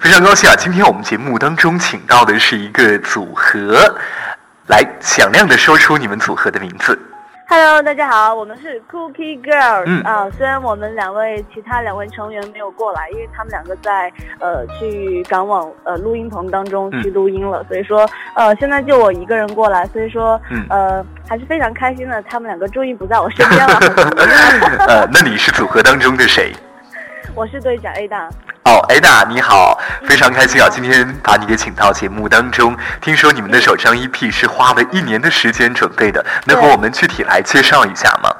非常高兴啊！今天我们节目当中请到的是一个组合，来响亮的说出你们组合的名字。Hello，大家好，我们是 Cookie Girls 嗯啊、虽然我们两位其他两位成员没有过来，因为他们两个在呃去赶往呃录音棚当中嗯去录音了，所以说呃现在就我一个人过来，所以说、嗯呃还是非常开心的，他们两个终于不在我身边了。呃，那你是组合当中的谁？我是队长 A 大，哦，Ada，你好，非常开心啊！今天把你给请到节目当中。听说你们的首张 EP 是花了一年的时间准备的，能和我们具体来介绍一下吗？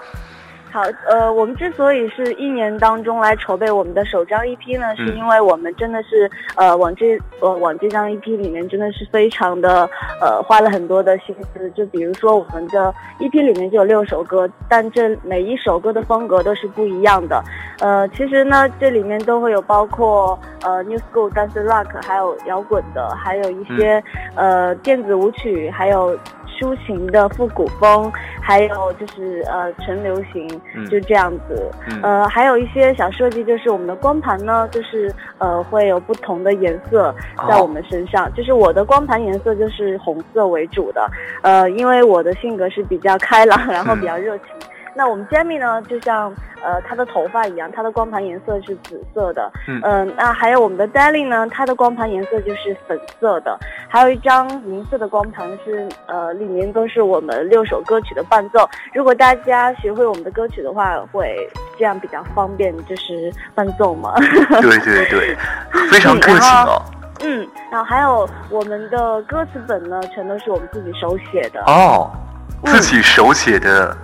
好，呃，我们之所以是一年当中来筹备我们的首张 EP 呢，是嗯因为我们真的是呃往这呃往这张 EP 里面真的是非常的呃花了很多的心思。就比如说我们的 EP 里面就有六首歌，但这每一首歌的风格都是不一样的。呃，其实呢，这里面都会有包括呃 New School、Dance Rock，还有摇滚的，还有一些、呃电子舞曲，还有。抒情的复古风，还有就是呃纯流行，嗯就这样子。嗯呃，还有一些小设计，就是我们的光盘呢，就是呃会有不同的颜色在哦我们身上。就是我的光盘颜色就是红色为主的，呃，因为我的性格是比较开朗，然后比较热情。那我们 Jamie 呢，就像呃她的头发一样，她的光盘颜色是紫色的。嗯呃那还有我们的 Darling 呢，它的光盘颜色就是粉色的。还有一张银色的光盘是呃里面都是我们六首歌曲的伴奏。如果大家学会我们的歌曲的话，会这样比较方便，就是伴奏嘛。对对对，非常个性哦。嗯，然后还有我们的歌词本呢，全都是我们自己手写的。哦，嗯自己手写的。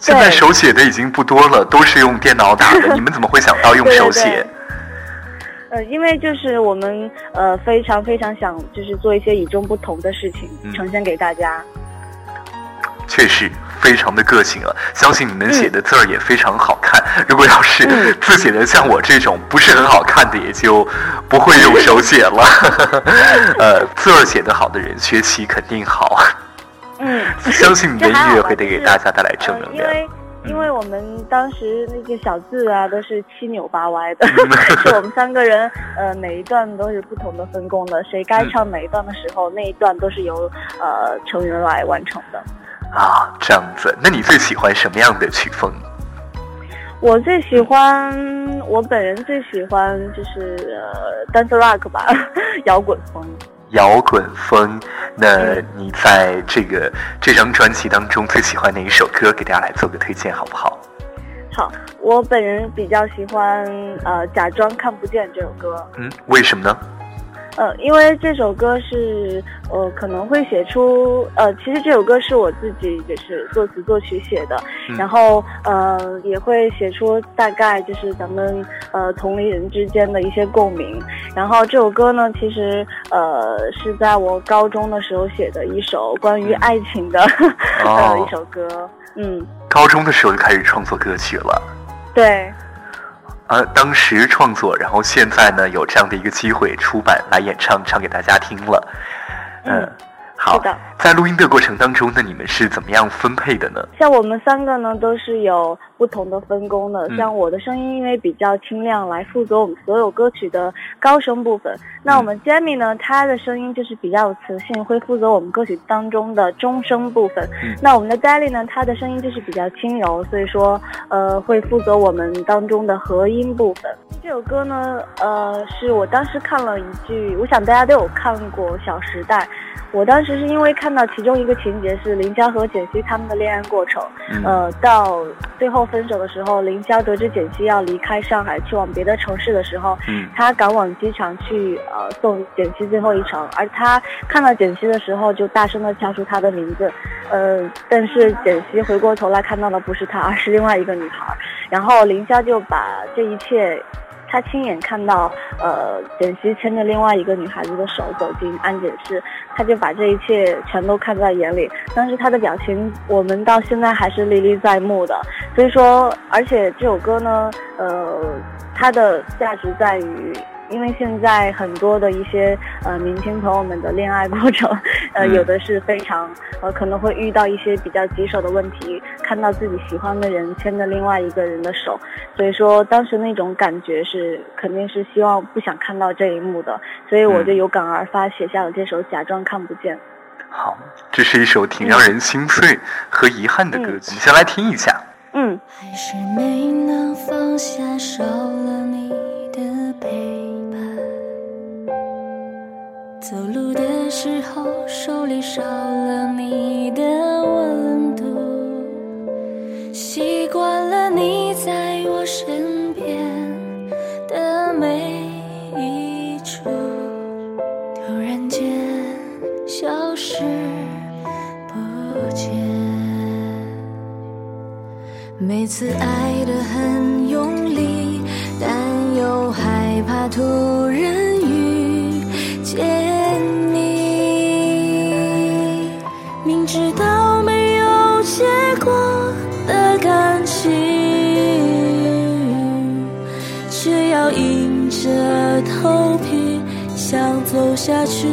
现在手写的已经不多了，都是用电脑打的。你们怎么会想到用手写对？呃，因为就是我们呃非常非常想就是做一些与众不同的事情，嗯呈现给大家。确实非常的个性啊！相信你们写的字儿也非常好看。如果要是嗯字写的像我这种不是很好看的，也就不会用手写了。呃，字儿写得好的人，学习肯定好。嗯，相信你的音乐会带给大家带来正能量。呃、因为因为我们当时那些小字啊都是七扭八歪的，我们三个人呃每一段都是不同的分工的，谁该唱哪一段的时候，那一段都是由呃成员来完成的。啊，这样子，那你最喜欢什么样的曲风？我最喜欢，我本人最喜欢就是呃 dance rock 吧，摇滚风。摇滚风。那嗯你在这个这张专辑当中最喜欢哪一首歌？给大家来做个推荐，好不好？好，我本人比较喜欢呃假装看不见这首歌。嗯，为什么呢？呃，因为这首歌是呃可能会写出呃，其实这首歌是我自己就是作词作曲写的，嗯然后呃也会写出大概就是咱们呃同龄人之间的一些共鸣。然后这首歌呢，其实呃是在我高中的时候写的一首关于爱情的、一首歌。嗯，高中的时候就开始创作歌曲了。对。呃，当时创作，然后现在呢有这样的一个机会出版来演唱，唱给大家听了。嗯，好是的。在录音的过程当中，那你们是怎么样分配的呢？像我们三个呢，都是有不同的分工的。嗯像我的声音因为比较清亮，来负责我们所有歌曲的高声部分。那我们 Jamie 呢，她的声音就是比较有磁性，会负责我们歌曲当中的中声部分。嗯那我们的 Daly 呢，她的声音就是比较轻柔，所以说呃会负责我们当中的和音部分。这首歌呢，呃，是我当时看了一句，我想大家都有看过《小时代》。我当时是因为看到其中一个情节是林霄和简溪他们的恋爱过程，嗯。呃，到最后分手的时候，林霄得知简溪要离开上海去往别的城市的时候，嗯。他赶往机场去呃送简溪最后一程，而他看到简溪的时候就大声的叫出她的名字，呃，但是简溪回过头来看到的不是他，而是另外一个女孩，然后林霄就把这一切。他亲眼看到，呃，简溪牵着另外一个女孩子的手走进安检室，他就把这一切全都看在眼里。当时他的表情，我们到现在还是历历在目的。所以说，而且这首歌呢，呃，它的价值在于，因为现在很多的一些呃明星朋友们的恋爱过程，呃，有的是非常呃可能会遇到一些比较棘手的问题，看到自己喜欢的人牵着另外一个人的手，所以说当时那种感觉是肯定是希望不想看到这一幕的，所以我就有感而发写下了这首《假装看不见》。好，这是一首挺让人心碎和遗憾的歌曲，先来听一下。嗯。还是没能放下，少了你的陪伴。走路的时候，手里少了你的温度。习惯了你在我身边的每一处，突然间消失不见。每次爱得很用力，但又害怕突然明知道没有结果的感情，却要硬着头皮想走下去。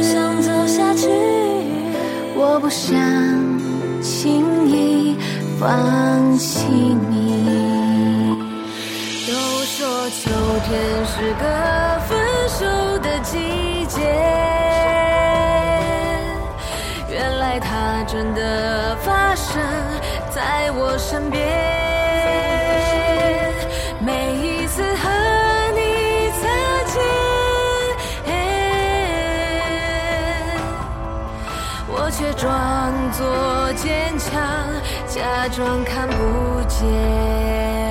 想走下去，我不想轻易。放弃你。都说秋天是个分手的季来它真的发生在我身边。每一次和你擦肩，我却装作坚强。假装看不见。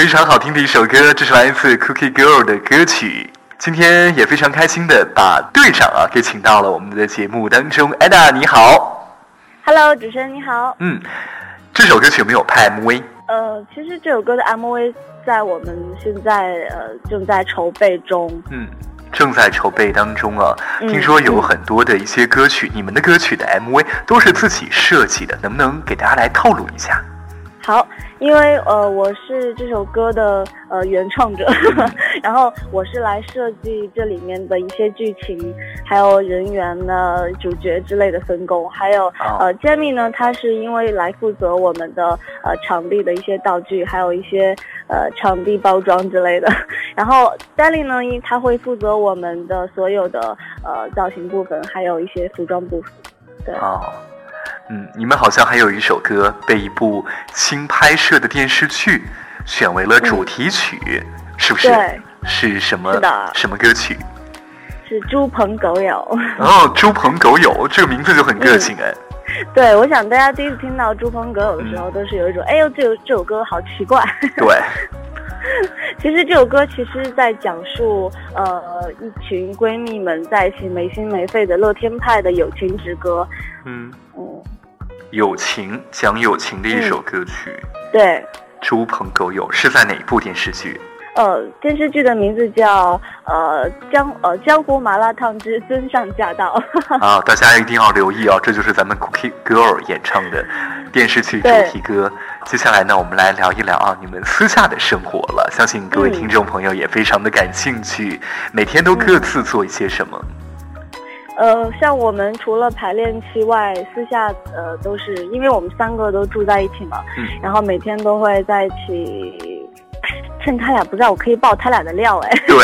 非常好听的一首歌，这是来自 Cookie Girl 的歌曲。今天也非常开心的把队长啊给请到了我们的节目当中。Ada 你好，Hello，主持人你好。嗯，这首歌曲有没有拍 MV？呃，其实这首歌的 MV 在我们现在呃正在筹备中。嗯，正在筹备当中啊。听说有很多的一些歌曲，你们的歌曲的 MV 都是自己设计的，能不能给大家来透露一下？好。因为呃，我是这首歌的呃原创者，然后我是来设计这里面的一些剧情，还有人员呢、主角之类的分工，还有呃，Jamie 呢，他是因为来负责我们的呃场地的一些道具，还有一些呃场地包装之类的，然后 Danny 呢，因他会负责我们的所有的呃造型部分，还有一些服装部分，对。哦。嗯，你们好像还有一首歌被一部新拍摄的电视剧选为了主题曲，是不是？对，是什么？是的。什么歌曲？是猪朋狗友。哦，猪朋狗友，这个名字就很个性哎。对，我想大家第一次听到猪朋狗友的时候，都是有一种，哎呦，这首这首歌好奇怪。对。其实这首歌其实在讲述，呃，一群闺蜜们在一起没心没肺的乐天派的友情之歌。嗯嗯。友情讲友情的一首歌曲，对，猪朋狗友是在哪一部电视剧？呃，电视剧的名字叫呃江呃江湖麻辣烫之尊上驾到。啊，大家一定要留意哦，这就是咱们 Cookie Girl 演唱的电视剧主题歌。接下来呢，我们来聊一聊啊，你们私下的生活了。相信各位听众朋友也非常的感兴趣，每天都各自做一些什么？呃，像我们除了排练期外，私下呃都是，因为我们三个都住在一起嘛，嗯，然后每天都会在一起，趁他俩不在我可以爆他俩的料哎，对，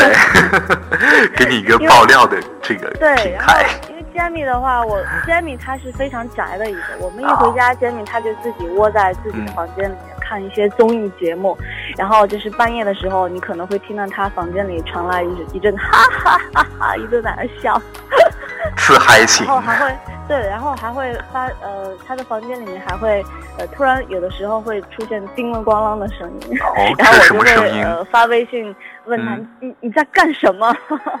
给你一个爆料的这个对，然后因为 Jamie 的话，我 Jamie 他是非常宅的一个，我们一回家，Jamie 他就自己窝在自己的房间里面看一些综艺节目，然后就是半夜的时候，你可能会听到他房间里传来一一阵哈哈哈哈，一顿在那笑。自嗨起，然后还会对，然后还会发呃，他的房间里面还会呃，突然有的时候会出现叮了咣啷的声音，然后我就会呃发微信问他你你在干什么？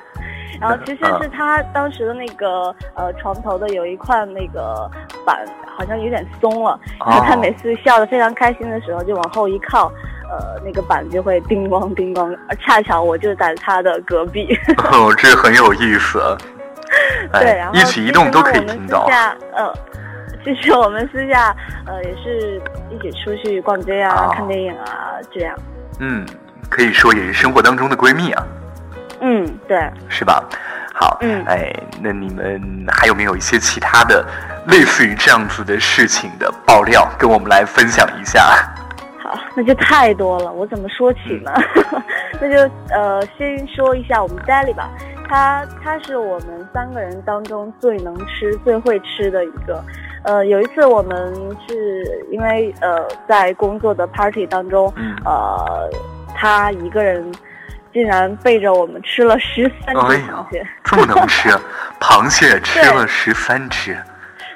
然后其实是他当时的那个呃床头的有一块那个板好像有点松了，然后他每次笑得非常开心的时候就往后一靠，呃那个板就会叮咣叮咣，而恰巧我就在他的隔壁。哦，这很有意思。对，然后一举一动都可以听到。呃，其实我们私下呃也是一起出去逛街啊、看电影啊这样。嗯，可以说也是生活当中的闺蜜啊。嗯，对。是吧？好，嗯，哎，那你们还有没有一些其他的类似于这样子的事情的爆料，跟我们来分享一下？好，那就太多了，我怎么说起呢？那就呃，先说一下我们 Daily 吧。他他是我们三个人当中最能吃、最会吃的一个。呃，有一次我们是因为呃在工作的 party 当中，呃，他一个人竟然背着我们吃了十三只螃蟹，这么能吃，螃蟹吃了十三只。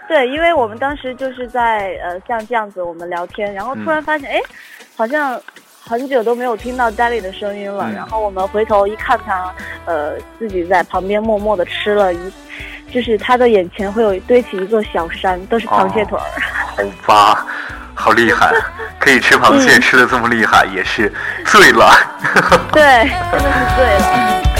对，因为我们当时就是在呃像这样子我们聊天，然后突然发现，哎，好像。很久都没有听到 Daddy 的声音了，然后我们回头一看他，呃，自己在旁边默默的吃了一，就是他的眼前会有堆起一座小山，都是螃蟹腿儿。好吧，好厉害，可以吃螃蟹吃的这么厉害，也是醉了。对，真的是醉了。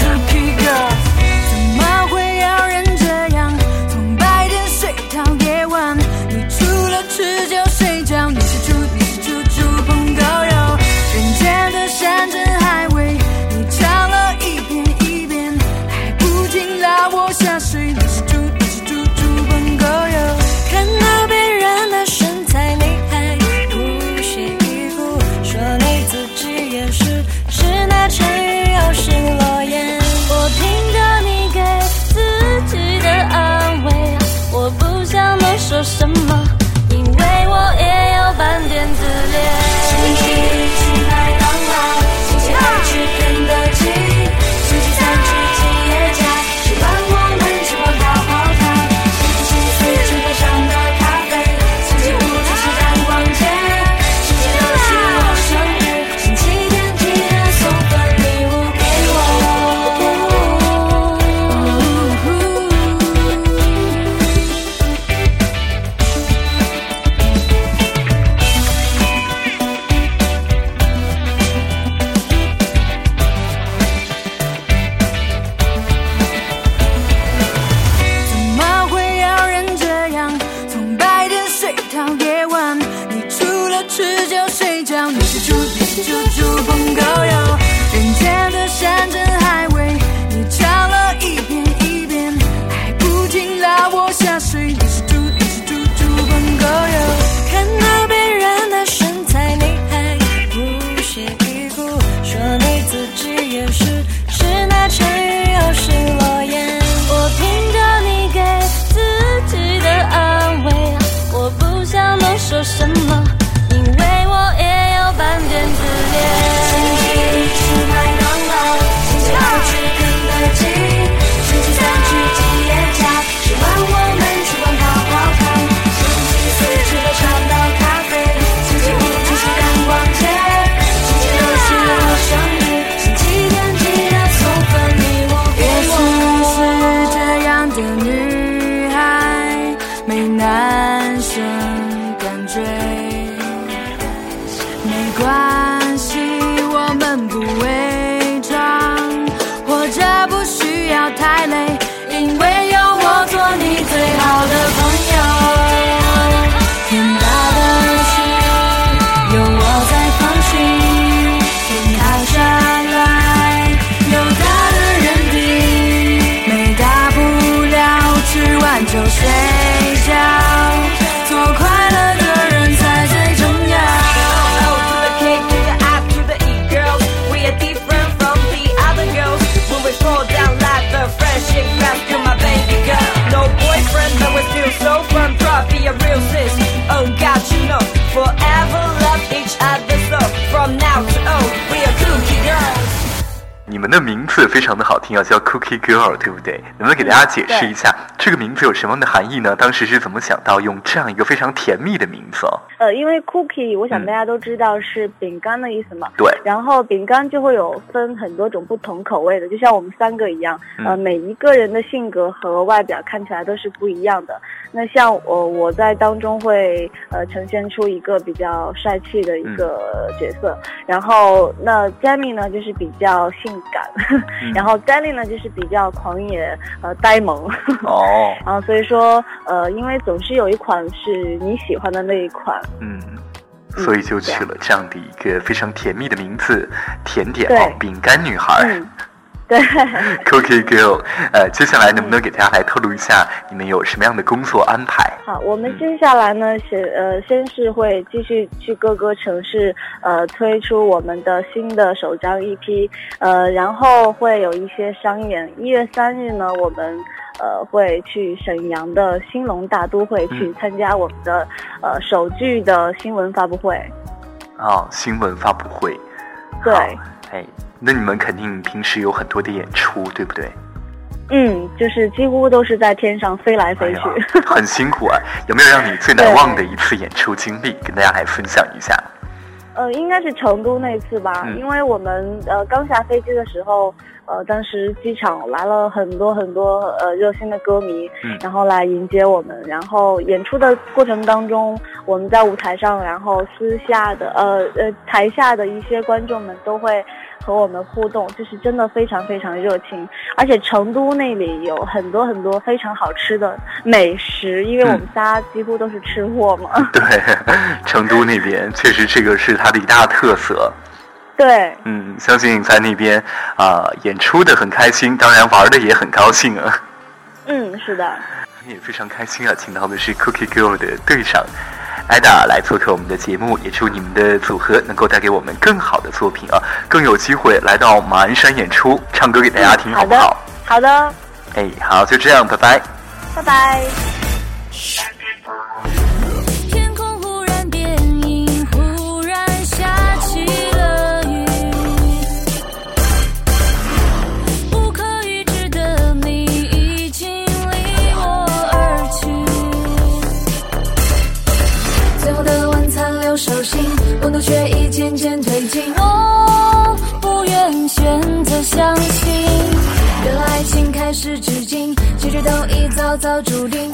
字非常的好听啊，叫 Cookie Girl，对不对？能不能给大家解释一下这个名字有什么样的含义呢？当时是怎么想到用这样一个非常甜蜜的名字？呃，因为 Cookie，我想大家都知道是饼干的意思嘛。对。然后饼干就会有分很多种不同口味的，就像我们三个一样，呃，每一个人的性格和外表看起来都是不一样的。那像我，我在当中会呃呈现出一个比较帅气的一个角色，然后那 Jamie 呢就是比较性感，然后 d a l y 呢就是比较狂野呃呆萌。哦。然 后所以说呃，因为总是有一款是你喜欢的那一款。嗯。所以就取了这样的一个非常甜蜜的名字，甜点哦，饼干女孩。对，Cookie Girl，呃，接下来能不能给大家来透露一下你们有什么样的工作安排？好，我们接下来呢是呃，先是会继续去各个城市呃推出我们的新的首张 EP，呃，然后会有一些商演。一月三日呢，我们呃会去沈阳的兴隆大都会去参加我们的呃首剧的新闻发布会。哦，新闻发布会。对。哎。那你们肯定平时有很多的演出，对不对？嗯，就是几乎都是在天上飞来飞去，很辛苦啊。有没有让你最难忘的一次演出经历，跟大家来分享一下？呃，应该是成都那次吧，因为我们呃刚下飞机的时候，呃，当时机场来了很多很多呃热心的歌迷，然后来迎接我们。然后演出的过程当中，我们在舞台上，然后私下的呃呃台下的一些观众们都会。和我们互动，就是真的非常非常热情，而且成都那里有很多很多非常好吃的美食，因为我们仨几乎都是吃货嘛。对，成都那边确实这个是它的一大特色。对，嗯，相信在那边啊演出的很开心，当然玩的也很高兴啊。嗯，是的。也非常开心啊，请到的是 Cookie Girl 的队长。艾达来做客我们的节目，也祝你们的组合能够带给我们更好的作品啊，更有机会来到马鞍山演出，唱歌给大家听，好不好？好的。哎，好，就这样，拜拜。拜拜。心温度却已渐渐推进，我不愿选择相信，原来爱情开始至今，结局都已早早注定。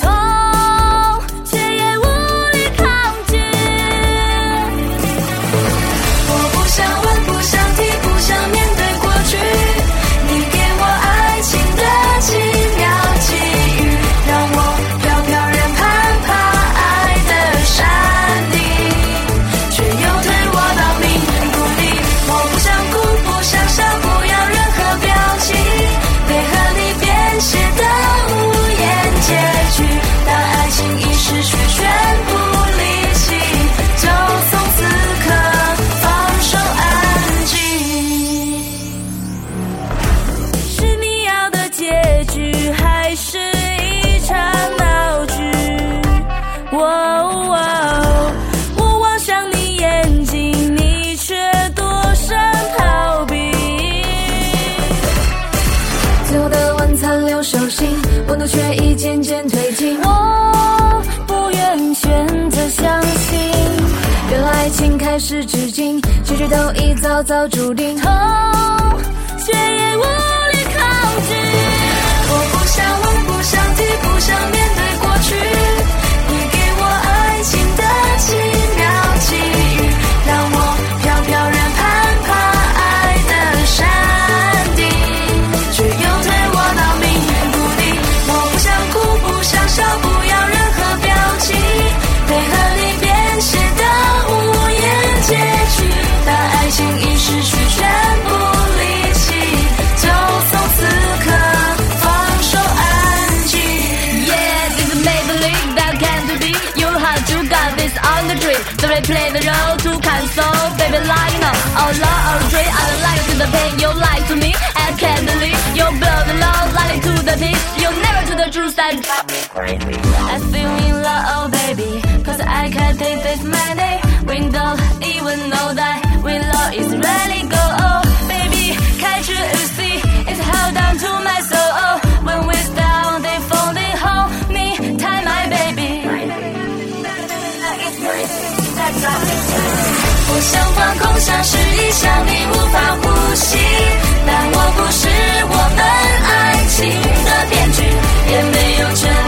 始至今，结局都已早早注定，痛却也无力抗拒。我不想问，不想提，不想面对过去。你给我爱情的奇妙际遇，让我飘飘然攀爬爱的山顶，却又推我到命运谷底。我不想哭，不想笑，不要任何表情，配合 on the tree. So they play the role to console, baby, like you oh, know. All love, all tree. I don't like to the pain you lie to me. I can't believe you blow the love, lying to the teeth. You never to the truth that I feel in love, oh baby, cause I can't take this money. We don't even know that we love is really go. Oh, baby, can't you see? 我想放空，想试一下你无法呼吸，但我不是我们爱情的编剧，也没有权利。